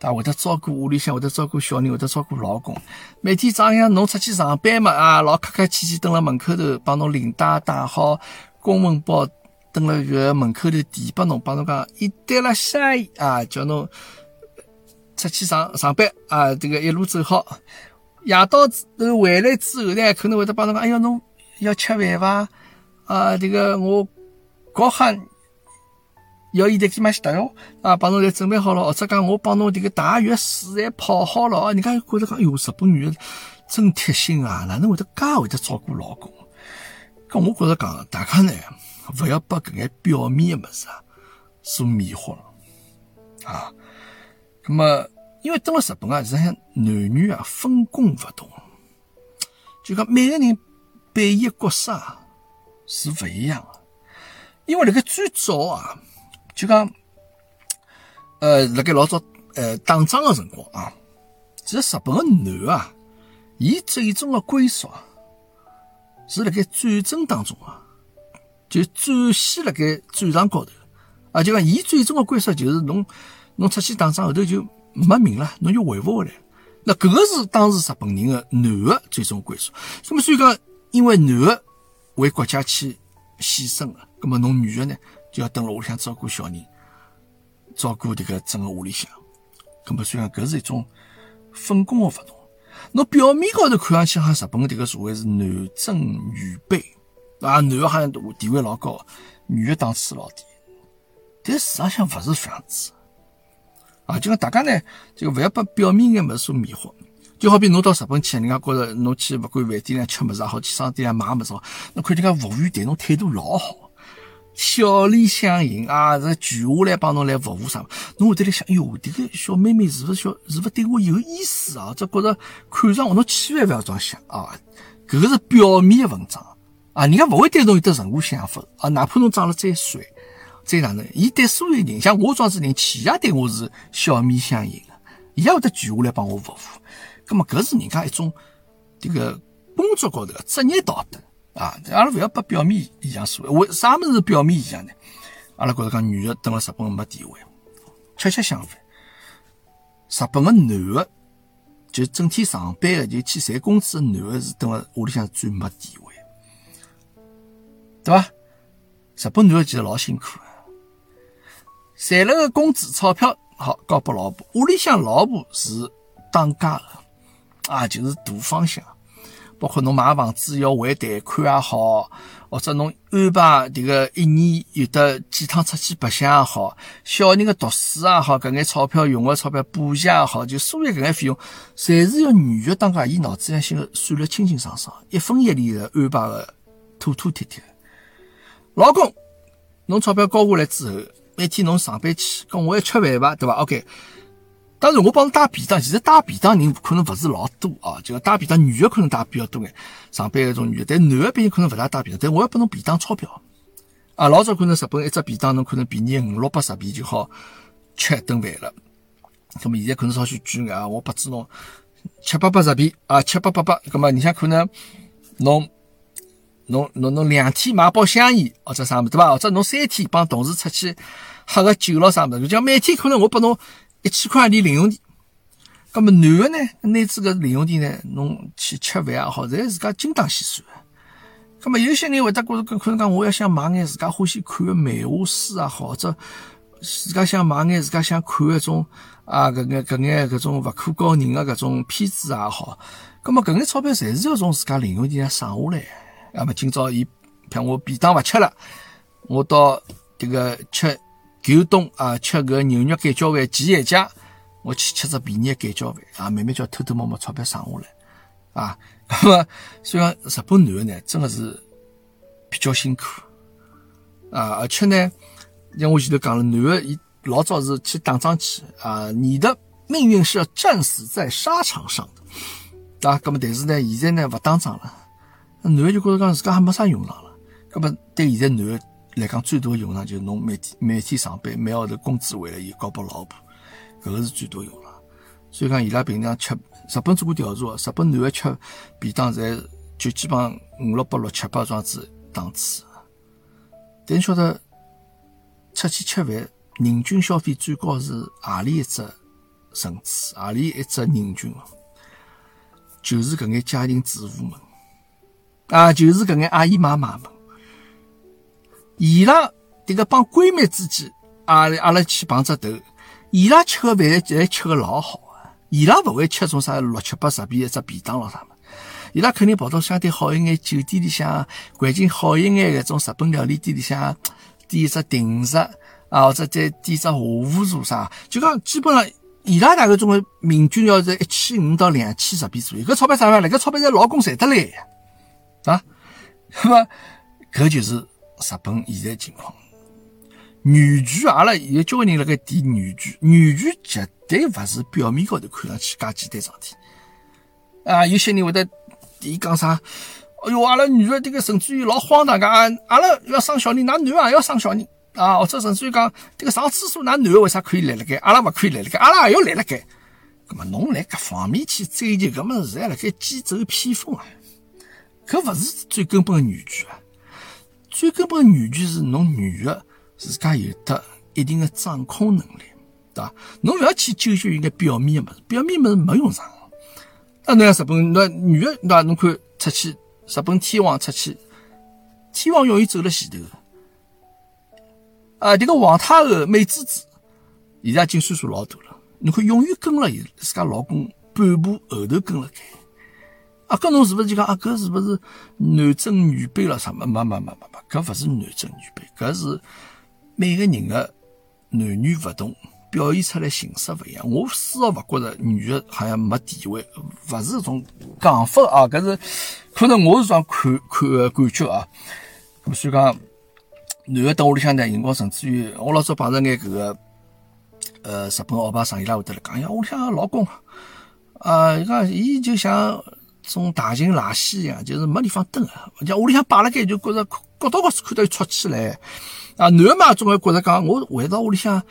S1: 她会得照顾屋里向，会得照顾小人，会得照顾老公。每天早上侬出去上班嘛，啊，老客客气气蹲辣门口头帮侬领带带好，公文包蹲辣搿门口头递拨侬，帮侬讲一对了下啊，叫侬出去上上班啊，这个一路走好。夜到之后回来之后呢，可能会得帮侬讲，哎呀，侬要吃饭伐？啊，这个我高喊要伊得去买西达哟，啊，帮侬侪准备好了，或者讲我帮侬这个大浴水侪泡好了，人家觉得讲，哟，日本女人真贴心啊，哪能会得介会得照顾老公？搿我觉着讲，大家呢，勿要把搿眼表面的物事啊所迷惑了啊，咁么。因为到了日本啊，实际上男女啊分工勿同，就讲每个人扮演角色啊是勿一样的。因为辣盖最早啊，就讲呃辣盖老早呃打仗的辰光啊，其实日本的男啊，伊最终的归属啊是辣盖战争当中啊，就展现辣盖战场高头啊，就讲伊最终的归属就是侬侬出去打仗后头就。没命了，侬就回勿回来。那搿个是当时日本人的男的最终归属。那么所以讲，因为男的为国家去牺牲了，那么侬女的呢就要蹲辣屋里向照顾小人，照顾这个整个屋里向。那么虽然，搿是一种分工的勿同。侬表面高头看上去，好像日本的个社会是男尊女卑啊，男的好像地位老高，女的档次老低。但事实上勿是这样子。啊，就讲大家呢，就勿要把表面眼物事所迷惑。就好比侬到日本去，人家觉着侬去勿管饭店里吃物事也好，去商店里买物事好，侬看人家服务员对侬态度老好，笑脸相迎啊，这跪下来帮侬来服务啥，侬会得来想，哟，这个小妹妹是勿是小，是勿是对我有意思啊？这觉着看上我，侬千万勿要这样想啊，搿个是表面的文章，啊，人家勿会对侬有得任何想法啊，哪怕侬长了再帅，再哪能，伊对所有人，像我这样子人，企业对我是笑面相迎的，伊也会得跪下来帮我服务。葛么搿是人家一种这个工作高头个职业道德啊，阿拉勿要把表面现象所谓。为啥物事表面现象呢？阿拉觉着讲女的蹲辣日本没地位，恰恰相反，日本个男个就整天上班个，就去赚工资个男个是蹲辣屋里向最没地位，对伐？日本男个其实老辛苦个，赚了个工资钞票好交拨老婆，屋里向老婆是当家个。啊，就是大方向，包括侬买房子要还贷款也好，或者侬安排迭个一年有得几趟出去白相也好，小人的读书也好，搿眼钞票用的钞票补习也好，就所有搿眼费用，侪是要女的当家，伊脑子里向算了清清爽爽，一分一厘的安排的妥妥帖帖。老公，侬钞票交过来之后，每天侬上班去，跟我一吃饭吧，对伐？OK。当然，我帮侬带便当，其实带便当人可能勿是老多啊，就带便当女的可能带比较多眼，上班搿种女的，但男的毕竟可能勿大带便当，但我要拨侬便当钞票啊，老早可能日本一只便当侬可能便宜五六百日币就好吃一顿饭了，那么现在可能稍许贵眼啊，我拨支侬七八百日币啊，七八百八，那么你想可能侬侬侬侬两天买包香烟或者啥物事对伐？或者侬三天帮同事出去喝个酒咯啥物事，就讲每天可能我拨侬。一千块钿零用钿，那么男个呢？拿这个零用钿呢，侬去吃饭也好，侪自家精打细算。那么有些人会得觉着，可能讲我要想买眼自家欢喜看个漫画书啊，或者自家想买眼自家想看个种啊，搿眼搿眼搿种勿可告人个搿种片子也好。那么搿眼钞票侪是要从自家零用钿上省下来。那么今朝伊，譬如我便当勿吃了，我到迭个吃。牛东啊，吃个牛肉盖浇饭，前一家我去吃只便宜盖浇饭啊，慢慢叫偷偷摸摸钞票省下来啊。那么，所以讲日本男的呢，真的是比较辛苦啊，而且呢，像我前头讲了，男的伊老早是去打仗去啊，你的命运是要战死在沙场上的啊。那么，但是呢，现在呢不打仗了，男的就觉得讲自家还没啥用场了。那么，对现在男的。来讲最大的用场就是侬每天每天上班，每号头工资回来伊交拨老婆，搿个是最多用场。所以讲伊拉平常吃日本做过调查，日本男的吃便当侪就基本上五六百六七八这样子档次。但晓得出去吃饭，人均消费最高是何里一只层次？何里一只人均？就是搿眼家庭主妇们啊，就是搿眼阿姨妈妈们。伊拉迭个帮闺蜜之间，阿阿拉去碰只头，伊拉吃个饭侪吃个老好啊！伊拉勿会吃种啥六七八十币一只便当咯啥么？伊拉肯定跑到相对好一眼酒店里向，环境好一眼搿种日本料理店里向点一只定食啊，或者再点只下午茶啥，就讲基本上伊拉大概总归平均要在一千五到两千日币左右。搿钞票啥样？搿钞票是老公赚得来呀，啊，那么搿就是。日本现在情况，女权，阿拉现在交关人辣盖提女权，女权绝对勿是表面高头看上去介简单桩事体。啊，有些人会得提讲啥？哎哟，阿拉女的这个甚至于老荒唐个，阿拉要生小人，㑚男也要生小人啊？或者甚至于讲，这个上厕所，㑚男的为啥可以来辣盖？阿拉勿可以来辣盖？阿拉也要来辣盖？咁么侬来搿方面去追求，搿么是在辣盖剑走偏锋啊？搿勿是最根本的女权啊！最根本的女权是侬女的自家有得一定的掌控能力，对伐？侬勿要去纠结一个表面的物事，表面物事没用上。那侬像日本，那女的对伐？侬看出去，日本天皇出去，天皇永远走了前头。啊，这个皇太后美滋滋，现在已经岁数老大了，侬看永远跟了伊自家老公半步后头跟了该。啊，搿侬是勿是就讲啊？搿是勿是男尊女卑了？啥么？没没没没没，搿勿是男尊女卑，搿是每个人的男女勿同，表现出来形式勿一样。我丝毫勿觉着女的好像没地位，勿是种讲法啊。搿是可能我是种看看个感觉啊。咁所以讲，男的等屋里向呢，辰光甚至于我老早碰着眼搿个呃日本欧巴桑伊拉会得来讲，呀，屋里向老公啊，伊讲伊就想。种大型垃圾一样，就是没地方蹲啊。像屋里向摆了该，就觉着角到角处看到伊戳起来。啊，男个嘛，总归觉着讲，我回到屋里向，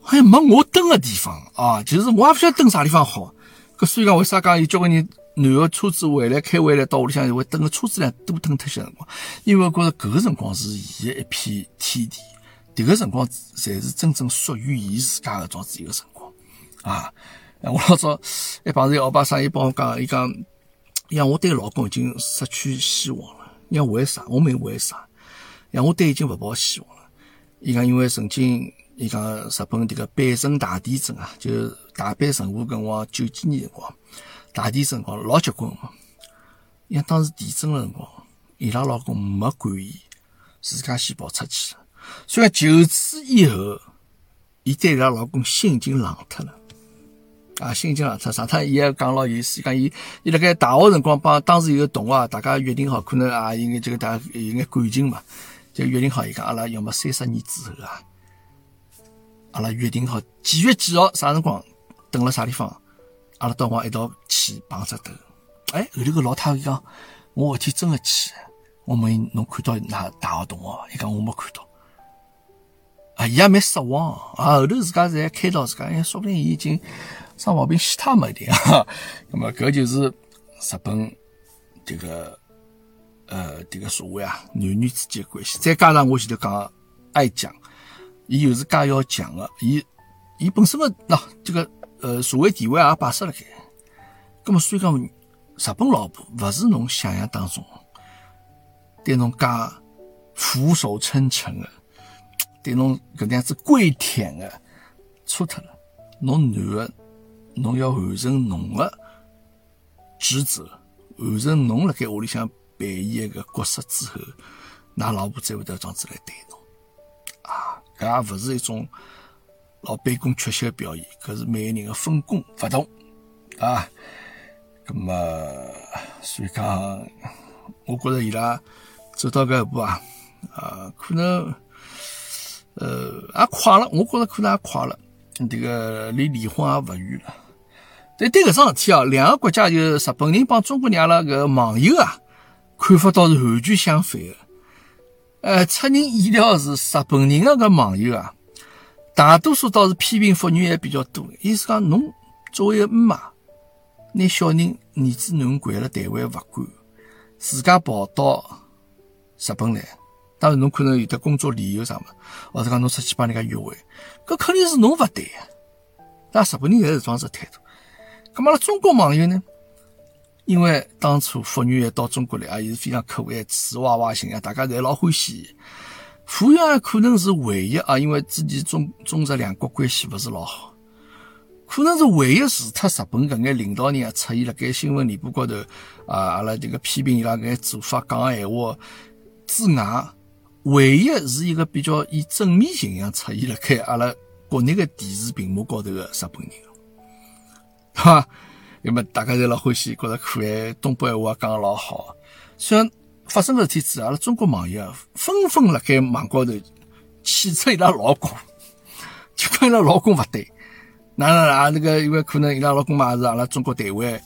S1: 好像没我蹲个地方啊。就是我也不晓得蹲啥地方好。搿所以讲，为啥讲有交关人男个车子回来开回来到屋里向，会蹲个车子量多蹲脱些辰光？因为觉着搿个辰光是伊个一片天地，迭个辰光才是真正属于伊自家个种子一个辰光啊。我老早一碰着一个巴桑，伊帮我讲，伊讲，像我对老公已经失去希望了。伊讲为啥？我问为啥？像我对已经勿抱希望了。伊讲因为曾经，伊讲日本迭个阪神大地震啊，就大阪神户搿辰光九几年辰光，大地震辰光老结棍嘛。伊讲当时地震个辰光，伊拉老公没管伊，自家先跑出去了。所以就此以后，伊对伊拉老公心已经冷脱了。啊，心情啊，他上趟伊也讲老有意思，讲伊伊辣盖大学辰光帮当时有个同学，大家约定好，可能啊，应该这个大家有眼感情嘛，就约定好，伊讲阿拉要么三十年之后啊，阿拉约定好几月几号啥辰光，等了啥地方，阿拉到往一道去碰只头。哎，后头个老太太讲，我后天真的去，我问侬看到哪大学同学？伊讲我没看到。伊也蛮失望啊，后头自家侪开导自家，哎，说不定伊已经。生毛病，其他没点哈。那么，搿就是日本这个呃这个社会啊，男女之间关系。再加上我前头讲爱讲，伊又是介要强的，伊伊本身个喏这个呃社会地位也摆设辣盖。咁么，所以讲日本老婆勿是侬想象当中对侬介俯首称臣的，对侬搿能样子跪舔的，错脱了。侬男的。侬要完成侬的职责，完成侬辣盖屋里向扮演一个角色之后，㑚老婆才会得这样子来对侬。啊，搿也勿是一种老卑躬屈膝的表现，搿是每个人的分工勿同啊。咁么，所以讲，我觉着伊拉走到搿一步啊，啊，可能呃也快了，我觉着可能也快了，这个离离婚也勿远了。但对搿桩事体啊，两个国家就日本人帮中国人阿拉搿网友啊，看法倒是完全相反的。呃，出人意料是日本人的搿网友啊，大多数倒是批评妇女还比较多。意思讲，侬作为一个姆妈，拿小人儿子囡掼了台湾勿管，自家跑到日本来，当然侬可能有的工作理由啥么，或者讲侬出去帮人家约会，搿肯定是侬勿对呀。那日本人还是这样子态度。咁么，拉中国网友呢？因为当初福原爱到中国来啊，也是非常可爱、瓷娃娃型啊，大家侪老欢喜。福原爱可能是唯一啊，因为之前中中日两国关系勿是老好，可能是唯一除脱日本搿眼领导人啊出现辣盖新闻联播高头啊，阿拉这个批评伊拉搿眼做法、讲闲话之外，唯一是一个比较以正面形象出现辣盖阿拉国内个电视屏幕高头个日本人。哈，那么大家侪老欢喜，觉着可爱，东北话讲老好。虽然发生个事体之后，阿拉中国网友纷纷辣盖网高头谴责伊拉老公，就讲伊拉老公勿对。哪哪哪，那个因为可能伊拉老公嘛是阿拉中国台湾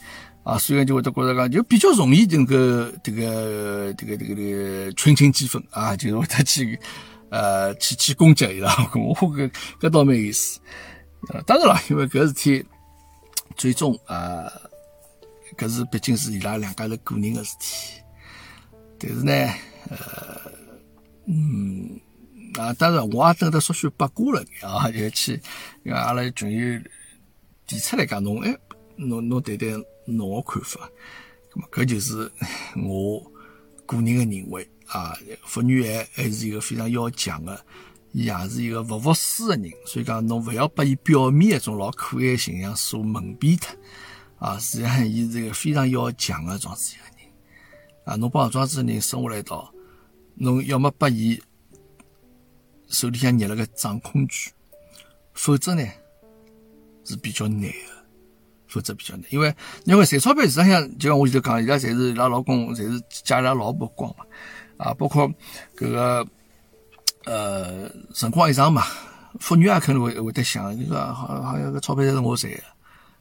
S1: 啊，所以就会得觉着讲就比较容易能够这个这个这个这个群情激愤啊，就是会得去呃去去攻击伊拉。我搿搿倒蛮有意思。呃，当然了，因为搿事体。最终啊，搿是毕竟是伊拉两家头个人的事体，但是呢，呃，嗯，啊，当然我也等得稍许八卦了啊，就去，因为阿拉群友提出来讲，侬哎，侬侬谈谈侬个看法，咁么搿就是 我个人的认为啊，福原爱还是一个非常要强的。伊也是一个不服输的人，所以讲侬勿要把伊表面一种老可爱形象所蒙蔽脱啊！实际上，伊是一个非常要强的状子一个人啊！侬帮庄子人生活了一道，侬要么把伊手里向捏了个掌控权，否则呢是比较难的，否则比较难，因为因为赚钞票实际上就像我前头讲，伊拉侪是伊拉老公，侪是借伊拉老婆光嘛啊，包括搿个。呃，辰光一长嘛，妇女也肯定会会得想，这个好好像搿钞票侪是我赚的，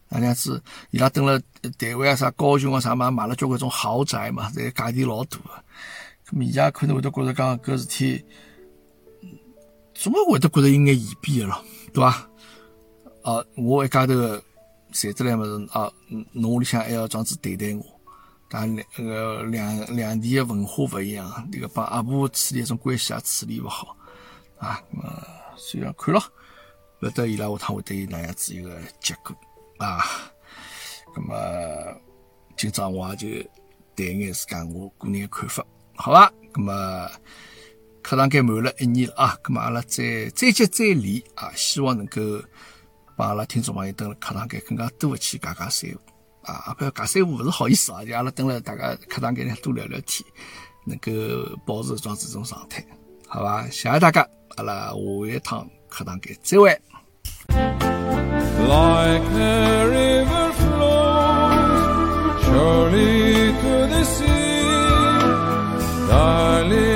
S1: 那样子，伊拉蹲了台湾啊啥高雄啊啥嘛，买了交关种豪宅嘛，这价钿老大个。咁么伊拉可能会得觉着讲搿事体，总归会得觉着有眼嫌避个咯，对伐？啊，我一家头赚得来物事啊，侬屋里向还要这样子对待我，但两个两两地的文化勿一样，迭个帮阿婆处理一种关系也处理勿好啊。咁么所以看咯，勿得伊拉下趟会得有哪样子一个结果啊。那么今朝我也就谈眼自家我个人个看法。好吧，那么课堂间满了一年了啊，那么阿拉再再接再厉啊，希望能够帮阿拉听众朋友等了课堂间更加多的去讲讲三胡啊，不要讲三胡不是好意思啊，就阿拉等了大家课堂间呢多聊聊天，能够保持这样子种状态，好吧，谢谢大家，阿拉下一趟课堂间再会。
S2: Like a river flows surely to the sea. Darling,